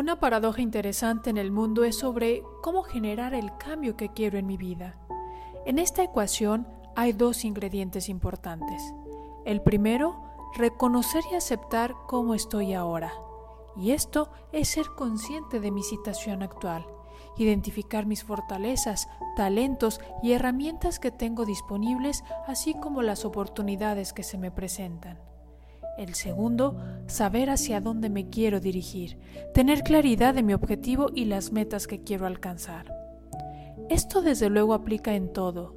Una paradoja interesante en el mundo es sobre cómo generar el cambio que quiero en mi vida. En esta ecuación hay dos ingredientes importantes. El primero, reconocer y aceptar cómo estoy ahora. Y esto es ser consciente de mi situación actual, identificar mis fortalezas, talentos y herramientas que tengo disponibles, así como las oportunidades que se me presentan. El segundo, saber hacia dónde me quiero dirigir, tener claridad de mi objetivo y las metas que quiero alcanzar. Esto desde luego aplica en todo.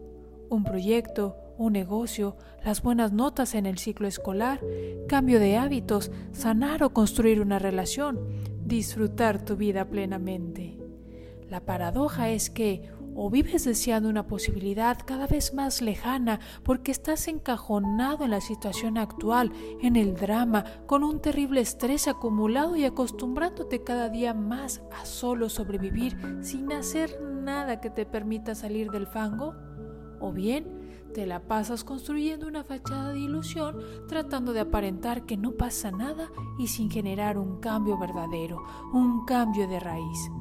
Un proyecto, un negocio, las buenas notas en el ciclo escolar, cambio de hábitos, sanar o construir una relación, disfrutar tu vida plenamente. La paradoja es que o vives deseando una posibilidad cada vez más lejana porque estás encajonado en la situación actual, en el drama, con un terrible estrés acumulado y acostumbrándote cada día más a solo sobrevivir sin hacer nada que te permita salir del fango, o bien te la pasas construyendo una fachada de ilusión tratando de aparentar que no pasa nada y sin generar un cambio verdadero, un cambio de raíz.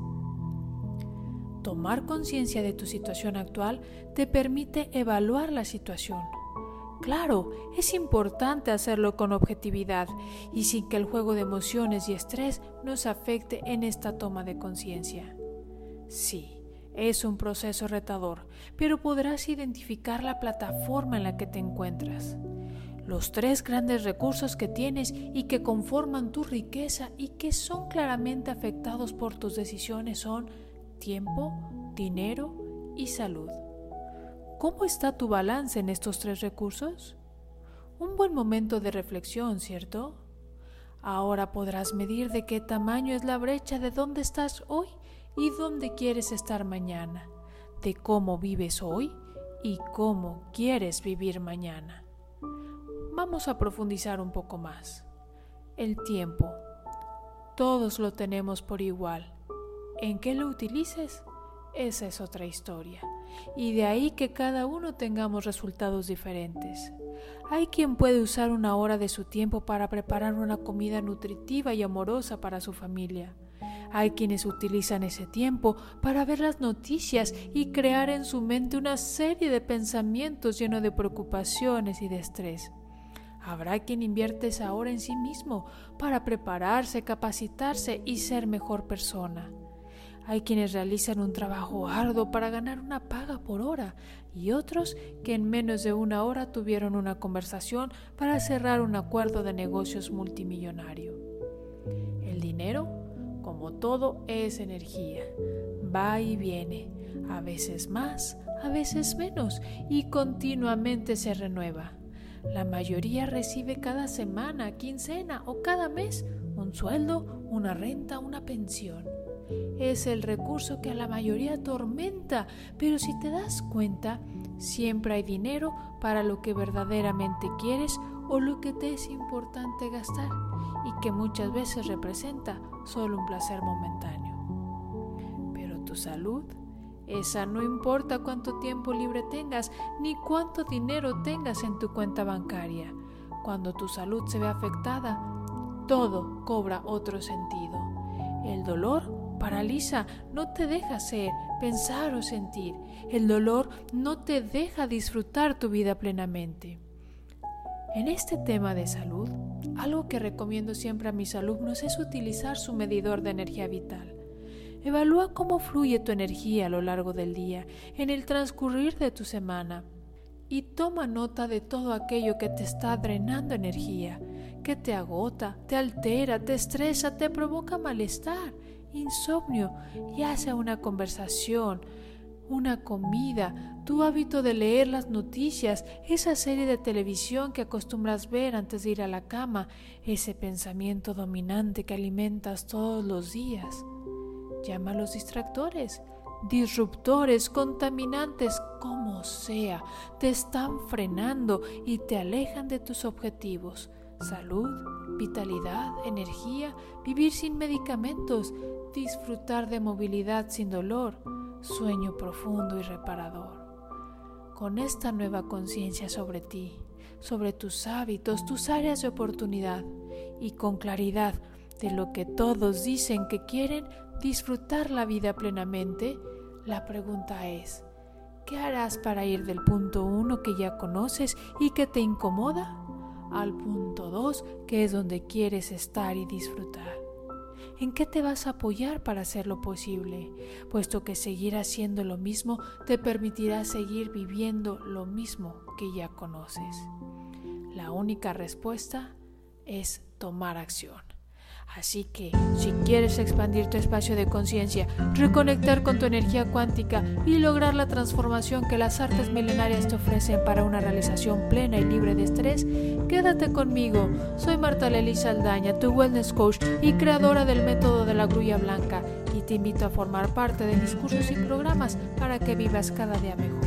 Tomar conciencia de tu situación actual te permite evaluar la situación. Claro, es importante hacerlo con objetividad y sin que el juego de emociones y estrés nos afecte en esta toma de conciencia. Sí, es un proceso retador, pero podrás identificar la plataforma en la que te encuentras. Los tres grandes recursos que tienes y que conforman tu riqueza y que son claramente afectados por tus decisiones son tiempo, dinero y salud. ¿Cómo está tu balance en estos tres recursos? Un buen momento de reflexión, ¿cierto? Ahora podrás medir de qué tamaño es la brecha de dónde estás hoy y dónde quieres estar mañana, de cómo vives hoy y cómo quieres vivir mañana. Vamos a profundizar un poco más. El tiempo. Todos lo tenemos por igual en qué lo utilices, esa es otra historia. Y de ahí que cada uno tengamos resultados diferentes. Hay quien puede usar una hora de su tiempo para preparar una comida nutritiva y amorosa para su familia. Hay quienes utilizan ese tiempo para ver las noticias y crear en su mente una serie de pensamientos llenos de preocupaciones y de estrés. Habrá quien invierte esa hora en sí mismo para prepararse, capacitarse y ser mejor persona. Hay quienes realizan un trabajo arduo para ganar una paga por hora y otros que en menos de una hora tuvieron una conversación para cerrar un acuerdo de negocios multimillonario. El dinero, como todo, es energía. Va y viene, a veces más, a veces menos, y continuamente se renueva. La mayoría recibe cada semana, quincena o cada mes un sueldo, una renta, una pensión es el recurso que a la mayoría atormenta, pero si te das cuenta, siempre hay dinero para lo que verdaderamente quieres o lo que te es importante gastar y que muchas veces representa solo un placer momentáneo. Pero tu salud, esa no importa cuánto tiempo libre tengas ni cuánto dinero tengas en tu cuenta bancaria. Cuando tu salud se ve afectada, todo cobra otro sentido. El dolor paraliza, no te deja ser, pensar o sentir. El dolor no te deja disfrutar tu vida plenamente. En este tema de salud, algo que recomiendo siempre a mis alumnos es utilizar su medidor de energía vital. Evalúa cómo fluye tu energía a lo largo del día, en el transcurrir de tu semana, y toma nota de todo aquello que te está drenando energía, que te agota, te altera, te estresa, te provoca malestar insomnio, ya sea una conversación, una comida, tu hábito de leer las noticias, esa serie de televisión que acostumbras ver antes de ir a la cama, ese pensamiento dominante que alimentas todos los días. Llama a los distractores, disruptores, contaminantes, como sea, te están frenando y te alejan de tus objetivos. Salud, vitalidad, energía, vivir sin medicamentos, disfrutar de movilidad sin dolor, sueño profundo y reparador. Con esta nueva conciencia sobre ti, sobre tus hábitos, tus áreas de oportunidad y con claridad de lo que todos dicen que quieren disfrutar la vida plenamente, la pregunta es, ¿qué harás para ir del punto 1 que ya conoces y que te incomoda al punto 2 que es donde quieres estar y disfrutar? ¿En qué te vas a apoyar para hacerlo posible? Puesto que seguir haciendo lo mismo te permitirá seguir viviendo lo mismo que ya conoces. La única respuesta es tomar acción. Así que, si quieres expandir tu espacio de conciencia, reconectar con tu energía cuántica y lograr la transformación que las artes milenarias te ofrecen para una realización plena y libre de estrés, quédate conmigo. Soy Marta Lely Saldaña, tu wellness coach y creadora del método de la grulla blanca, y te invito a formar parte de mis cursos y programas para que vivas cada día mejor.